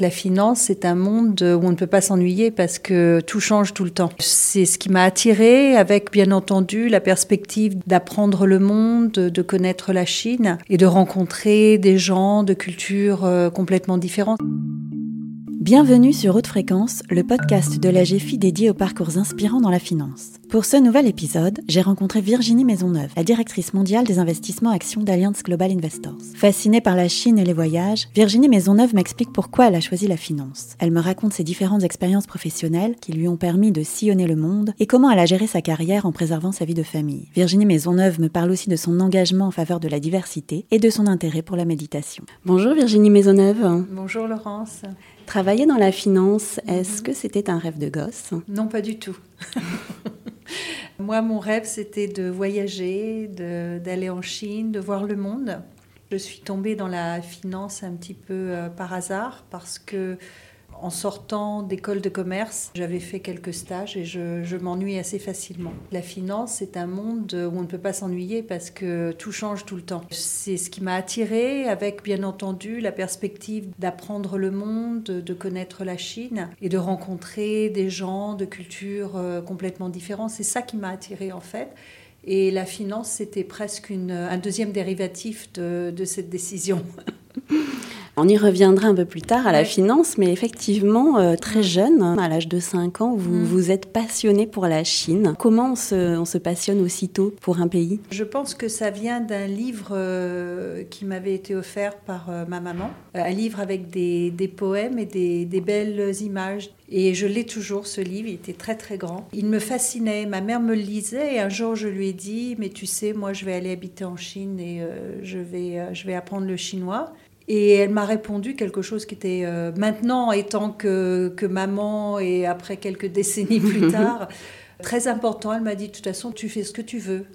La finance, c'est un monde où on ne peut pas s'ennuyer parce que tout change tout le temps. C'est ce qui m'a attiré avec bien entendu la perspective d'apprendre le monde, de connaître la Chine et de rencontrer des gens de cultures euh, complètement différentes. Bienvenue sur Haute Fréquence, le podcast de la GFI dédié aux parcours inspirants dans la finance. Pour ce nouvel épisode, j'ai rencontré Virginie Maisonneuve, la directrice mondiale des investissements actions d'Alliance Global Investors. Fascinée par la Chine et les voyages, Virginie Maisonneuve m'explique pourquoi elle a choisi la finance. Elle me raconte ses différentes expériences professionnelles qui lui ont permis de sillonner le monde et comment elle a géré sa carrière en préservant sa vie de famille. Virginie Maisonneuve me parle aussi de son engagement en faveur de la diversité et de son intérêt pour la méditation. Bonjour Virginie Maisonneuve. Bonjour Laurence. Travailler dans la finance, est-ce que c'était un rêve de gosse? Non, pas du tout. Moi, mon rêve, c'était de voyager, d'aller en Chine, de voir le monde. Je suis tombée dans la finance un petit peu euh, par hasard parce que en sortant d'école de commerce, j'avais fait quelques stages et je, m'ennuie assez facilement. La finance, c'est un monde où on ne peut pas s'ennuyer parce que tout change tout le temps. C'est ce qui m'a attiré avec bien entendu la perspective d'apprendre le monde, de connaître la Chine et de rencontrer des gens de cultures euh, complètement différentes. C'est ça qui m'a attiré en fait. Et la finance, c'était presque un deuxième dérivatif de cette décision. On y reviendra un peu plus tard à la finance, mais effectivement, euh, très jeune, à l'âge de 5 ans, vous, mm. vous êtes passionné pour la Chine. Comment on se, passionne aussitôt pour un pays? Je pense que ça vient d'un livre euh, qui m'avait été offert par euh, ma maman, un livre avec des, poèmes et des, des belles images. Et je l'ai toujours, ce livre, il était très très grand. Il me fascinait, ma mère me le lisait et un jour je lui ai dit, mais tu sais, moi je vais aller habiter en Chine et je, vais, je vais apprendre le chinois. Et elle m'a répondu quelque chose qui était euh, maintenant, étant que, que, maman et après quelques décennies plus tard, très important. Elle m'a dit de toute façon, tu fais ce que tu veux.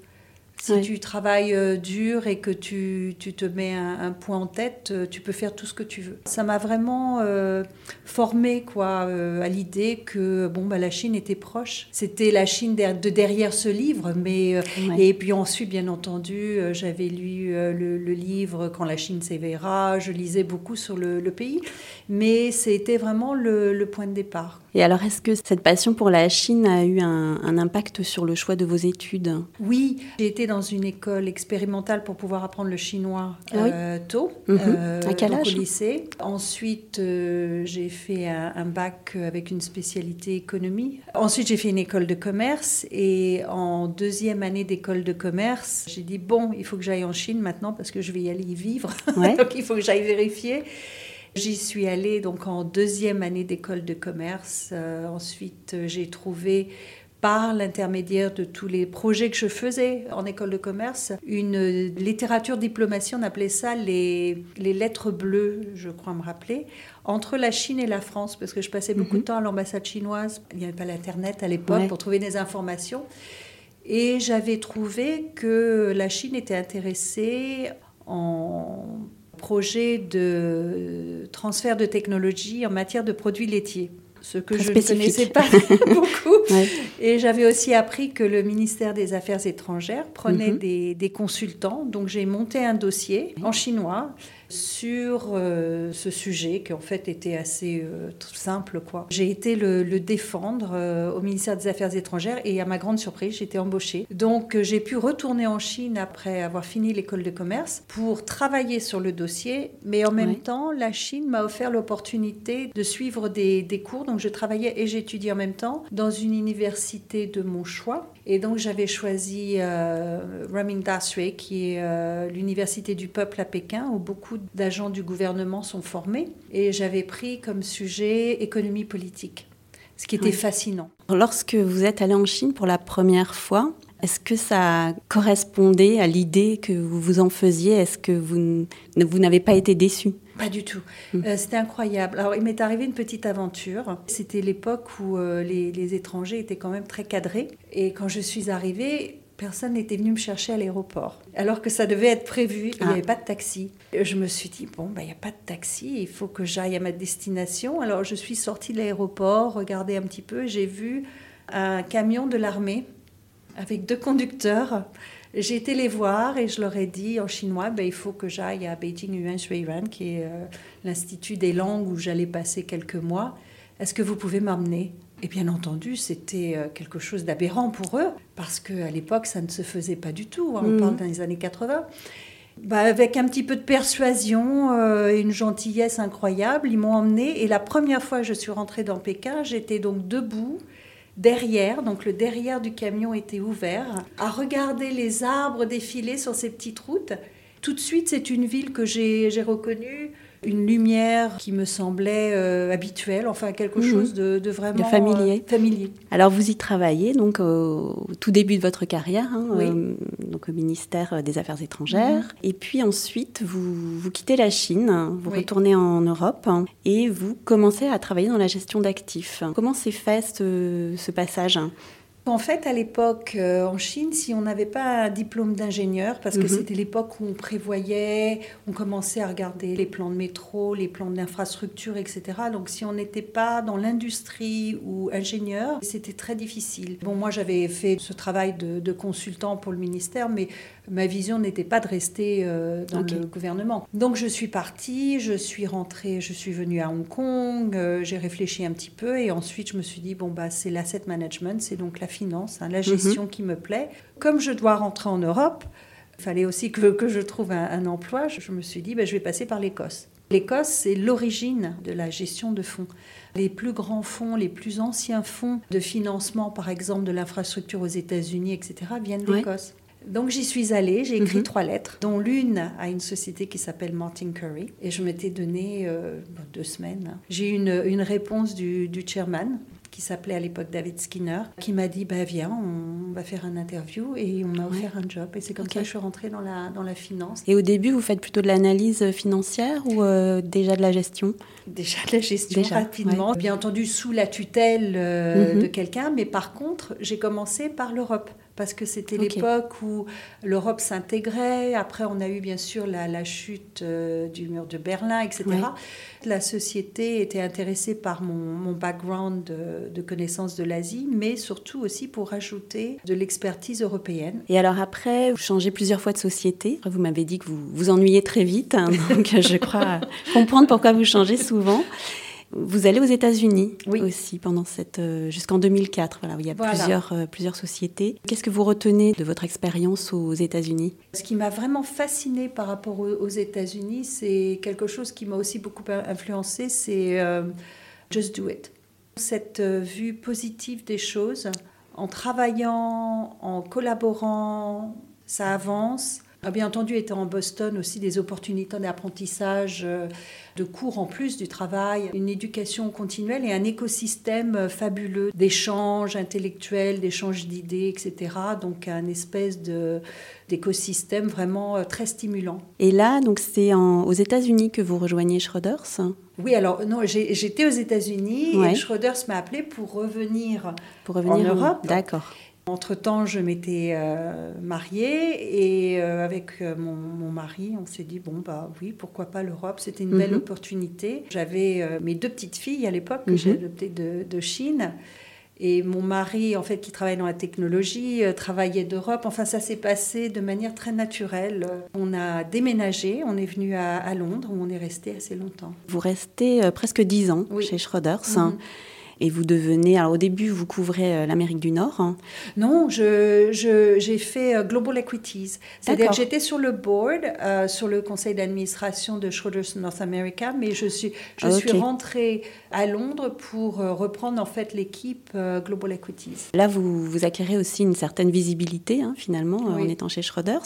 Si tu travailles euh, dur et que tu, tu te mets un, point en tête, euh, tu peux faire tout ce que tu veux. Ça m'a vraiment euh, formé quoi, à l'idée que bon, bah, la Chine était proche. C'était la Chine de derrière ce livre. Mais, Et puis ensuite, bien entendu, j'avais lu le, livre Quand la Chine s'éveillera. Je lisais beaucoup sur le, pays. Mais c'était vraiment le, le, point de départ. Et alors, est-ce que cette passion pour la Chine a eu un, un impact sur le choix de vos études? Oui, j'ai été dans une école expérimentale pour pouvoir apprendre le chinois euh, tôt, mhm. euh, à quel âge au lycée. Ensuite, euh, j'ai fait un, bac avec une spécialité économie. Ensuite, j'ai fait une école de commerce et en deuxième année d'école de commerce, j'ai dit bon, il faut que j'aille en Chine maintenant parce que je vais y aller y vivre. donc il faut que j'aille vérifier. J'y suis allée donc en deuxième année d'école de commerce. ensuite, j'ai trouvé par l'intermédiaire de tous les projets que je faisais en école de commerce, une littérature diplomatie, on appelait ça les, les lettres bleues, je crois me rappeler, entre la Chine et la France, parce que je passais beaucoup de mhm. temps à l'ambassade chinoise, il n'y avait pas l'Internet à l'époque pour trouver des informations. Et j'avais trouvé que la Chine était intéressée en projet de transfert de technologie en matière de produits laitiers ce que je ne connaissais pas beaucoup. Et j'avais aussi appris que le ministère des Affaires étrangères prenait mhm. des, des, consultants. Donc j'ai monté un dossier en chinois sur euh, ce sujet qui en fait était assez euh, simple. quoi. J'ai été le, défendre euh, au ministère des Affaires étrangères et à ma grande surprise, j'ai été embauchée. Donc j'ai pu retourner en Chine après avoir fini l'école de commerce pour travailler sur le dossier, mais en même temps, la Chine m'a offert l'opportunité de suivre des, des cours. Donc je travaillais et j'étudiais en même temps dans une université de mon choix. Et donc j'avais choisi euh, Dasre, qui est l'université du peuple à Pékin, où beaucoup d'agents du gouvernement sont formés. Et j'avais pris comme sujet économie politique, ce qui était fascinant. Lorsque vous êtes allé en Chine pour la première fois, est-ce que ça correspondait à l'idée que vous vous en faisiez? Est-ce que vous, vous n'avez pas été déçu? Pas du tout. Hmm. Euh, c'était incroyable. Alors, il m'est arrivé une petite aventure. C'était l'époque où euh, les, les, étrangers étaient quand même très cadrés. Et quand je suis arrivée, personne n'était venu me chercher à l'aéroport. Alors que ça devait être prévu, il n'y avait ah. pas de taxi. Je me suis dit, bon, bah, il n'y a pas de taxi, il faut que j'aille à ma destination. Alors je suis sortie de l'aéroport, regardé un petit peu, j'ai vu un camion de l'armée avec deux conducteurs. J'ai été les voir et je leur ai dit en chinois, ben, il faut que j'aille à Beijing Yuan Shuiran, qui est euh, l'Institut des langues où j'allais passer quelques mois. Est-ce que vous pouvez m'emmener? Et bien entendu, c'était euh, quelque chose d'aberrant pour eux, parce qu'à l'époque, ça ne se faisait pas du tout. Hein. On Mhm. parle des années 80. Bah, avec un petit peu de persuasion euh, et une gentillesse incroyable, ils m'ont emmené. Et la première fois que je suis rentrée dans Pékin, j'étais donc debout, derrière, donc le derrière du camion était ouvert, à regarder les arbres défiler sur ces petites routes. Tout de suite, c'est une ville que j'ai reconnue, une lumière qui me semblait euh, habituelle, enfin quelque Mhm. chose de, de vraiment De familier. euh, familier. Alors vous y travaillez donc au, tout début de votre carrière, hein, Oui. euh, donc au ministère des Affaires étrangères. Et puis ensuite vous, vous quittez la Chine, vous Oui. retournez en Europe hein, et vous commencez à travailler dans la gestion d'actifs. Comment s'est fait ce, ce passage? En fait, à l'époque, euh, en Chine, si on n'avait pas un diplôme d'ingénieur, parce que Mhm. c'était l'époque où on prévoyait, on commençait à regarder les plans de métro, les plans d'infrastructure, etc. Donc, si on n'était pas dans l'industrie ou ingénieur, c'était très difficile. Bon, moi, j'avais fait ce travail de, de consultant pour le ministère, mais ma vision n'était pas de rester euh, dans le gouvernement. Donc, je suis partie, je suis rentrée, je suis venue à Hong Kong, euh, j'ai réfléchi un petit peu et ensuite, je me suis dit, bon, bah, c'est l'asset management, c'est donc la finance, hein, la gestion qui me plaît. Comme je dois rentrer en Europe, il fallait aussi que, que je trouve un, un emploi. Je, je me suis dit, bah, je vais passer par l'Écosse. L'Écosse, c'est l'origine de la gestion de fonds. Les plus grands fonds, les plus anciens fonds de financement, par exemple de l'infrastructure aux États-Unis, etc., viennent Ouais. d'Écosse. Donc j'y suis allée, j'ai écrit Mhm. trois lettres, dont l'une à une société qui s'appelle Martin Curry. Et je m'étais donné euh, deux semaines. J'ai eu une, une réponse du, du chairman, qui s'appelait à l'époque David Skinner, qui m'a dit bah, Viens, on va faire un interview. Et on m'a Ouais. offert un job. Et c'est comme ça que je suis rentrée dans la, dans la finance. Et au début, vous faites plutôt de l'analyse financière ou euh, déjà de la gestion? Déjà de la gestion Déjà, rapidement, bien entendu sous la tutelle euh, Mhm. de quelqu'un, mais par contre, j'ai commencé par l'Europe. Parce que c'était l'époque où l'Europe s'intégrait. Après, on a eu bien sûr la, la chute euh, du mur de Berlin, etc. Ouais. La société était intéressée par mon, mon background de, de connaissance de l'Asie, mais surtout aussi pour ajouter de l'expertise européenne. Et alors après, vous changez plusieurs fois de société. Vous m'avez dit que vous vous ennuyez très vite, hein, donc je crois comprendre pourquoi vous changez souvent. Vous allez aux États-Unis Oui. aussi pendant cette euh, jusqu'en 2004. Voilà, où il y a Voilà. plusieurs euh, plusieurs sociétés. Qu'est-ce que vous retenez de votre expérience aux États-Unis? Ce qui m'a vraiment fascinée par rapport aux, États-Unis, c'est quelque chose qui m'a aussi beaucoup influencé, c'est euh, Just Do It. Cette vue positive des choses, en travaillant, en collaborant, ça avance. Ah, Bien entendu, étant en Boston aussi, des opportunités d'apprentissage, euh, de cours en plus du travail, une éducation continuelle et un écosystème euh, fabuleux d'échanges intellectuels, d'échanges d'idées, etc. Donc un espèce de d'écosystème vraiment euh, très stimulant. Et là, donc c'est en- aux États-Unis que vous rejoignez Schroders? Oui, alors non, j'ai- j'étais aux États-Unis Ouais. et Schroders m'a appelé pour revenir Pour revenir En Europe D'accord. Entre-temps, je m'étais euh, mariée et euh, avec euh, mon, mon mari, on s'est dit, bon, bah oui, pourquoi pas l'Europe? C'était une belle Mhm. opportunité. J'avais euh, mes deux petites filles à l'époque que Mhm. j'ai adoptées de, de Chine. Et mon mari, en fait, qui travaille dans la technologie, travaillait d'Europe. Enfin, ça s'est passé de manière très naturelle. On a déménagé, on est venu à, à Londres où on est resté assez longtemps. Vous restez presque dix ans Oui. chez Schroders. Mhm. Et vous devenez, alors au début, vous couvrez euh, l'Amérique du Nord. hein. Non, je, je- j'ai fait euh, Global Equities. C'est-à-dire que j'étais sur le board, euh, sur le conseil d'administration de Schroders North America, mais je suis, je Ah, suis rentrée à Londres pour reprendre en fait l'équipe euh, Global Equities. Là, vous, vous acquérez aussi une certaine visibilité, hein, finalement, en étant chez Schroders.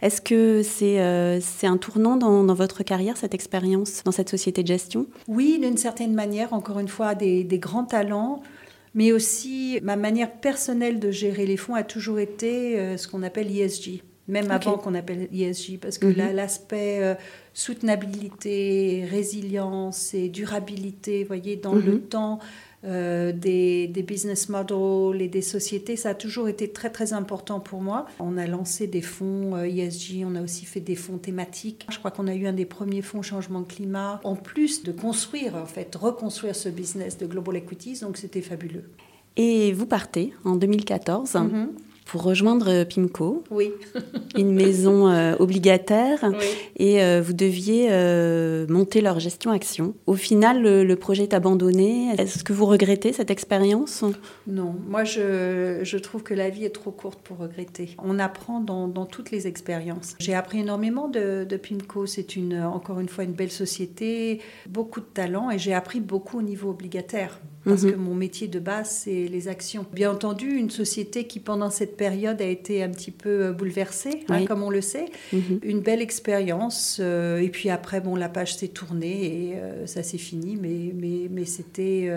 Est-ce que c'est euh, c'est un tournant dans, dans votre carrière, cette expérience dans cette société de gestion? Oui, d'une certaine manière, encore une fois, des, des grands Mais aussi, ma manière personnelle de gérer les fonds a toujours été euh, ce qu'on appelle ESG, même Ok. avant qu'on appelle ESG, parce que Mhm. là, l'aspect euh, soutenabilité, résilience et durabilité, vous voyez, dans Mhm. le temps euh, des, des business models et des sociétés, ça a toujours été très très important pour moi. On a lancé des fonds euh, ESG, on a aussi fait des fonds thématiques. Je crois qu'on a eu un des premiers fonds changement climat, en plus de construire, en fait, reconstruire ce business de Global Equities, donc c'était fabuleux. Et vous partez en 2014. Mhm. Pour rejoindre Pimco. Oui. une maison euh, obligataire. Et euh, vous deviez euh, monter leur gestion action. Au final, le, projet est abandonné. Est-ce que vous regrettez cette expérience? Non. Moi, je, je, trouve que la vie est trop courte pour regretter. On apprend dans, dans toutes les expériences. J'ai appris énormément de, de Pimco. C'est une, encore une fois une belle société, beaucoup de talent. Et j'ai appris beaucoup au niveau obligataire parce mhm. que mon métier de base, c'est les actions. Bien entendu, une société qui, pendant cette période, a été un petit peu euh, bouleversée, hein, comme on le sait. Mhm. Une belle expérience. Euh, et puis après, bon, la page s'est tournée et euh, ça s'est fini, mais, mais, mais c'était...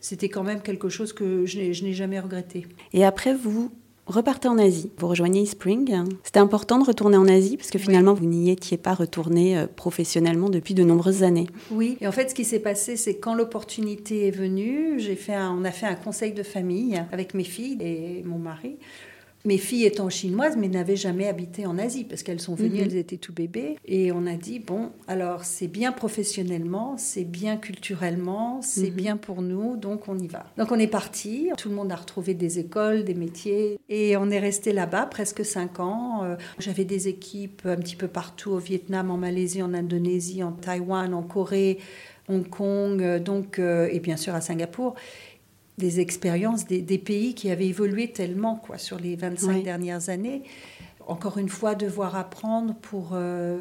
c'était quand même quelque chose que je n'ai jamais regretté. Et après, vous repartez en Asie, vous rejoignez Spring. C'était important de retourner en Asie parce que finalement vous n'y étiez pas retourné euh, professionnellement depuis de nombreuses années. Oui, et en fait ce qui s'est passé c'est quand l'opportunité est venue, j'ai fait on a fait un conseil de famille avec mes filles et mon mari mes filles étant chinoises, mais n'avaient jamais habité en Asie parce qu'elles sont venues, mhm. elles étaient tout bébés. Et on a dit bon, alors c'est bien professionnellement, c'est bien culturellement, c'est mhm. bien pour nous, donc on y va. Donc on est parti. Tout le monde a retrouvé des écoles, des métiers, et on est resté là-bas presque cinq ans. Euh, j'avais des équipes un petit peu partout au Vietnam, en Malaisie, en Indonésie, en Taïwan, en Corée. Hong Kong, euh, donc, euh, et bien sûr à Singapour des expériences des, pays qui avaient évolué tellement quoi, sur les 25 dernières années. Encore une fois, devoir apprendre pour euh,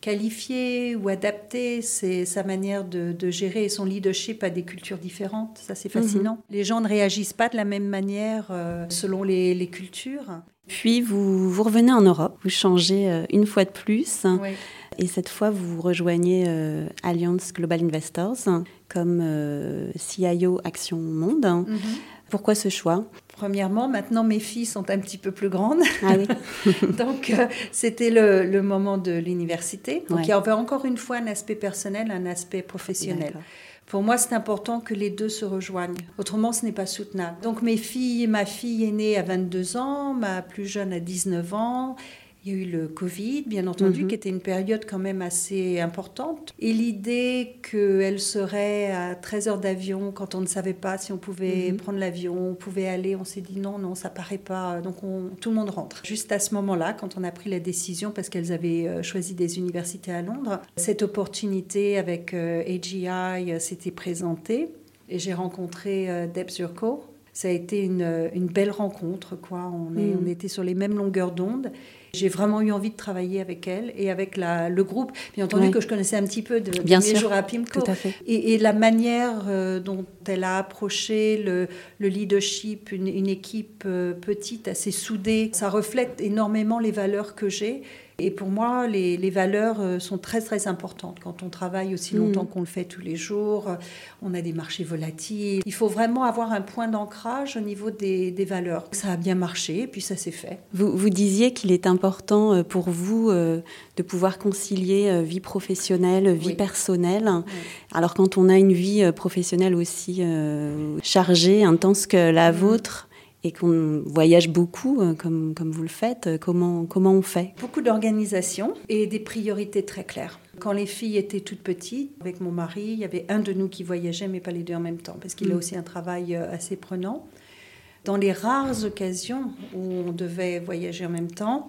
qualifier ou adapter sa manière de, gérer son leadership à des cultures différentes. Ça, c'est fascinant. Mhm. Les gens ne réagissent pas de la même manière euh, selon les, cultures. Puis, vous, vous revenez en Europe, vous changez euh, une fois de plus. Et cette fois, vous rejoignez Alliance Global Investors, comme euh, CIO Action Monde. Mhm. Pourquoi ce choix? Premièrement, maintenant mes filles sont un petit peu plus grandes. Ah Donc euh, c'était le, moment de l'université. Donc il y avait encore une fois un aspect personnel, un aspect professionnel. Pour moi, c'est important que les deux se rejoignent. Autrement, ce n'est pas soutenable. Donc mes filles, ma fille est née à 22 ans, ma plus jeune à 19 ans. Il y a eu le Covid, bien entendu, mhm. qui était une période quand même assez importante. Et l'idée qu'elle serait à 13 heures d'avion, quand on ne savait pas si on pouvait mhm. prendre l'avion, on pouvait aller, on s'est dit non, non, ça paraît pas. Donc on, tout le monde rentre. Juste à ce moment-là, quand on a pris la décision, parce qu'elles avaient euh, choisi des universités à Londres, cette opportunité avec euh, AGI euh, s'était présentée. Et j'ai rencontré Deb Zurko. Ça a été une, une belle rencontre, quoi. On, est, mhm. on était sur les mêmes longueurs d'onde. J'ai vraiment eu envie de travailler avec elle et avec la, le groupe, bien entendu que je connaissais un petit peu de, bien mes jours à Pimco. Et, la manière euh, dont elle a approché le, le leadership, une, une équipe euh, petite, assez soudée, ça reflète énormément les valeurs que j'ai et pour moi, les, valeurs euh, sont très très importantes quand on travaille aussi longtemps mm. qu'on le fait tous les jours. On a des marchés volatiles. Il faut vraiment avoir un point d'ancrage au niveau des, valeurs. Ça a bien marché et puis ça s'est fait. Vous, vous disiez qu'il est important euh, pour vous euh, de pouvoir concilier vie professionnelle, vie personnelle. Alors quand on a une vie professionnelle aussi chargée, intense que la mm. vôtre, et qu'on voyage beaucoup, euh, comme, comme vous le faites, euh, comment, comment on fait? Beaucoup d'organisation et des priorités très claires. Quand les filles étaient toutes petites, avec mon mari, il y avait un de nous qui voyageait, mais pas les deux en même temps, parce qu'il a mm. aussi un travail euh, assez prenant. Dans les rares occasions où on devait voyager en même temps,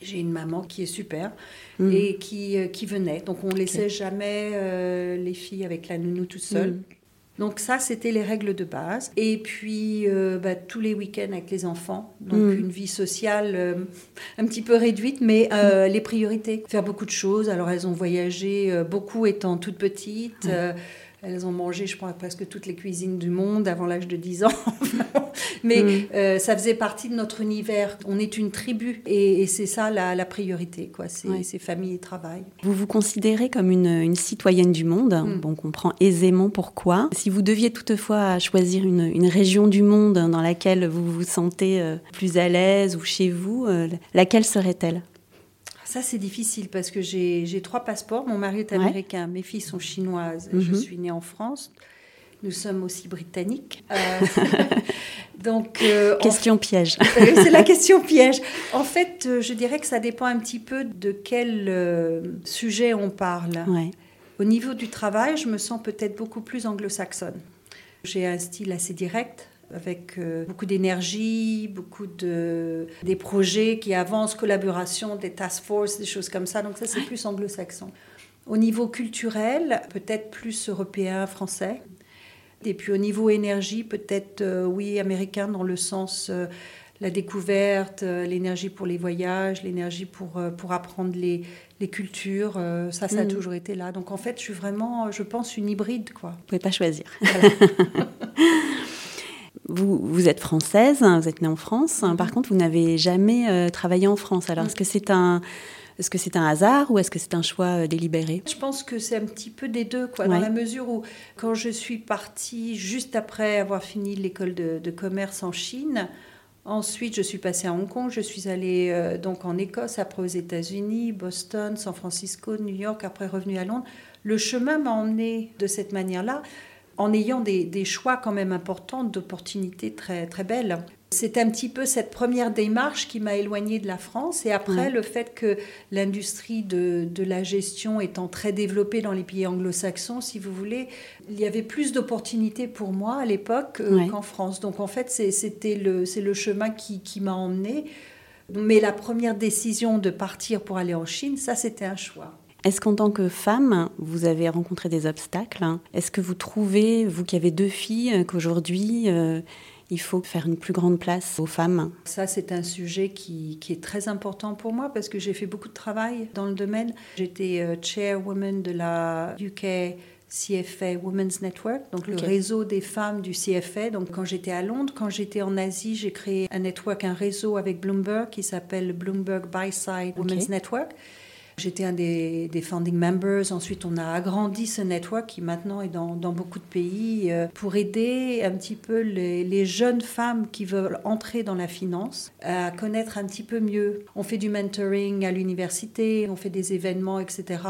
j'ai une maman qui est super mm. et qui, qui venait. Donc on ne laissait jamais les filles avec la nounou toute seule. Mm. Donc ça, c'était les règles de base. Et puis, euh, bah, tous les week-ends avec les enfants. Donc mm. une vie sociale euh, un petit peu réduite, mais euh, les priorités. Faire beaucoup de choses. Alors elles ont voyagé, beaucoup étant toutes petites. Elles ont mangé, je crois, presque toutes les cuisines du monde avant l'âge de 10 ans. Mais mm. euh, ça faisait partie de notre univers. On est une tribu et, c'est ça la, priorité, quoi. C'est famille et travail. Vous vous considérez comme une, citoyenne du monde. Mm. On comprend aisément pourquoi. Si vous deviez toutefois choisir une, région du monde dans laquelle vous vous sentez euh, plus à l'aise ou chez vous, euh, laquelle serait-elle? Ça, c'est difficile parce que j'ai trois passeports. Mon mari est américain, mes filles sont chinoises. Je mhm. suis née en France. Nous sommes aussi britanniques. Euh, donc, euh, question piège. c'est la question piège. En fait, euh, je dirais que ça dépend un petit peu de quel sujet on parle. Au niveau du travail, je me sens peut-être beaucoup plus anglo-saxonne. J'ai un style assez direct, avec euh, beaucoup d'énergie, beaucoup de des projets qui avancent, collaboration, des task force, des choses comme ça. Donc ça, c'est plus anglo-saxon. Au niveau culturel, peut-être plus européen, français. Et puis au niveau énergie, peut-être euh, oui, américain dans le sens euh, la découverte, l'énergie pour les voyages, l'énergie pour, pour apprendre les, les cultures. ça, ça a mm. toujours été là. Donc en fait, je suis vraiment, je pense, une hybride. Quoi. Vous ne pouvez pas choisir. Vous, vous, êtes française, hein, vous êtes née en France. Hein. Par mhm. contre, vous n'avez jamais euh, travaillé en France. Alors, est-ce que c'est un, est-ce que c'est un hasard ou est-ce que c'est un choix euh, délibéré? Je pense que c'est un petit peu des deux, quoi, dans la mesure où, quand je suis partie juste après avoir fini l'école de, commerce en Chine, ensuite je suis passée à Hong Kong, je suis allée euh, donc en Écosse, après aux États-Unis, Boston, San Francisco, New York, après revenue à Londres. Le chemin m'a emmenée de cette manière-là en ayant des, choix quand même importants d'opportunités très, très belles. C'est un petit peu cette première démarche qui m'a éloignée de la France. Et après, le fait que l'industrie de, la gestion étant très développée dans les pays anglo-saxons, si vous voulez, il y avait plus d'opportunités pour moi à l'époque euh, qu'en France. Donc en fait, c'était le, le chemin qui, qui m'a emmenée. Mais la première décision de partir pour aller en Chine, ça, c'était un choix. Est-ce qu'en tant que femme, vous avez rencontré des obstacles? Est-ce que vous trouvez, vous qui avez deux filles, qu'aujourd'hui, euh, il faut faire une plus grande place aux femmes? Ça, c'est un sujet qui, est très important pour moi parce que j'ai fait beaucoup de travail dans le domaine. J'étais euh, chairwoman de la UK CFA Women's Network, donc le réseau des femmes du CFA. Donc quand j'étais à Londres, quand j'étais en Asie, j'ai créé un network, un réseau avec Bloomberg qui s'appelle Bloomberg Buy-Side Women's Network. J'étais un des, founding members. Ensuite, on a agrandi ce network qui maintenant est dans, beaucoup de pays euh, pour aider un petit peu les, les, jeunes femmes qui veulent entrer dans la finance à connaître un petit peu mieux. On fait du mentoring à l'université, on fait des événements, etc.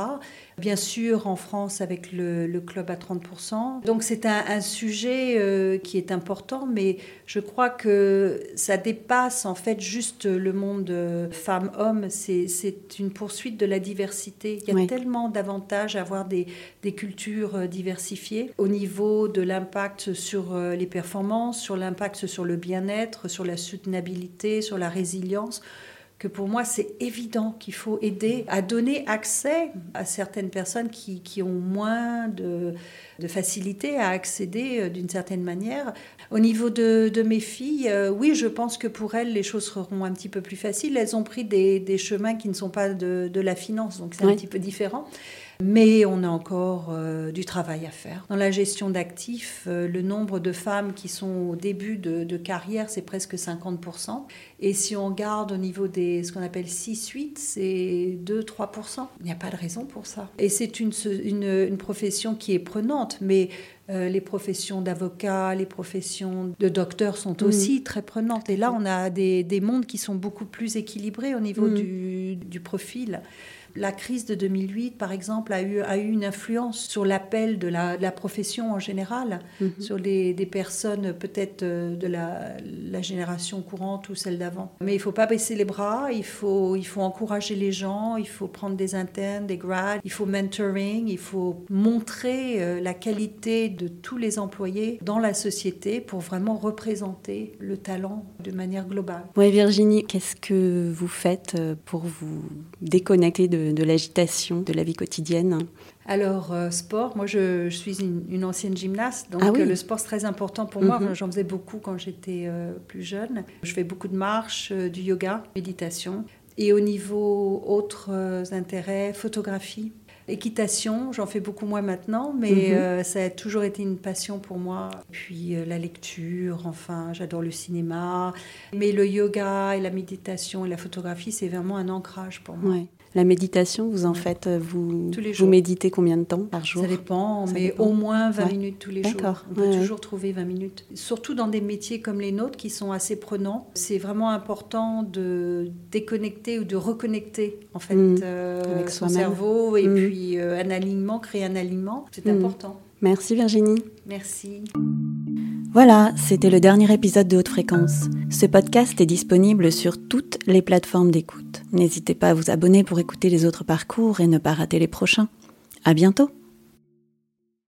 Bien sûr, en France, avec le, club à 30%. Donc, c'est un, sujet euh, qui est important, mais je crois que ça dépasse en fait juste le monde euh, femmes-hommes. C'est une poursuite de la diversité. Il y a tellement d'avantages à avoir des, des, cultures euh, diversifiées au niveau de l'impact sur les performances, sur l'impact sur le bien-être, sur la soutenabilité, sur la résilience que pour moi, c'est évident qu'il faut aider à donner accès à certaines personnes qui, qui ont moins de, de, facilité à accéder euh, d'une certaine manière. Au niveau de, de, mes filles, euh, oui, je pense que pour elles, les choses seront un petit peu plus faciles. Elles ont pris des, des chemins qui ne sont pas de, de la finance, donc c'est un petit peu différent. Mais on a encore euh, du travail à faire. Dans la gestion d'actifs, euh, le nombre de femmes qui sont au début de, carrière, c'est presque 50%. Et si on regarde au niveau des ce qu'on appelle 6-8, c'est 2-3%. Il n'y a pas de raison pour ça. Et c'est une, une, profession qui est prenante, mais euh, les professions d'avocat, les professions de docteur sont mmh. aussi très prenantes. Et là, on a des, des, mondes qui sont beaucoup plus équilibrés au niveau mmh. du, du profil. La crise de 2008, par exemple, a eu, a eu une influence sur l'appel de la, profession en général, mhm. sur les, des personnes peut-être euh, de la, la, génération courante ou celle d'avant. Mais il ne faut pas baisser les bras, il faut, il faut encourager les gens, il faut prendre des internes, des grads, il faut mentoring, il faut montrer euh, la qualité de tous les employés dans la société pour vraiment représenter le talent de manière globale. Oui, Virginie, qu'est-ce que vous faites euh, pour vous déconnecter de de, l'agitation de la vie quotidienne alors, euh, sport, moi je, suis une, ancienne gymnaste, donc ah euh, le sport c'est très important pour moi. Mhm. J'en faisais beaucoup quand j'étais euh, plus jeune. Je fais beaucoup de marches, du yoga, méditation. Et au niveau autres intérêts, photographie, équitation, j'en fais beaucoup moins maintenant, mais mhm. ça a toujours été une passion pour moi. Puis la lecture, enfin, j'adore le cinéma. Mais le yoga et la méditation et la photographie, c'est vraiment un ancrage pour moi. La méditation, vous en faites, euh, vous, tous les jours. vous méditez combien de temps par jour? Ça dépend, mais au moins 20 minutes tous les jours. On peut toujours trouver 20 minutes. Surtout dans des métiers comme les nôtres qui sont assez prenants, c'est vraiment important de déconnecter ou de reconnecter en fait mmh. euh, Avec son cerveau et mmh. puis euh, un alignement, créer un alignement, c'est mmh. important. Merci Virginie. Merci. Voilà, c'était le dernier épisode de Haute Fréquence. Ce podcast est disponible sur toutes les plateformes d'écoute. N'hésitez pas à vous abonner pour écouter les autres parcours et ne pas rater les prochains. À bientôt!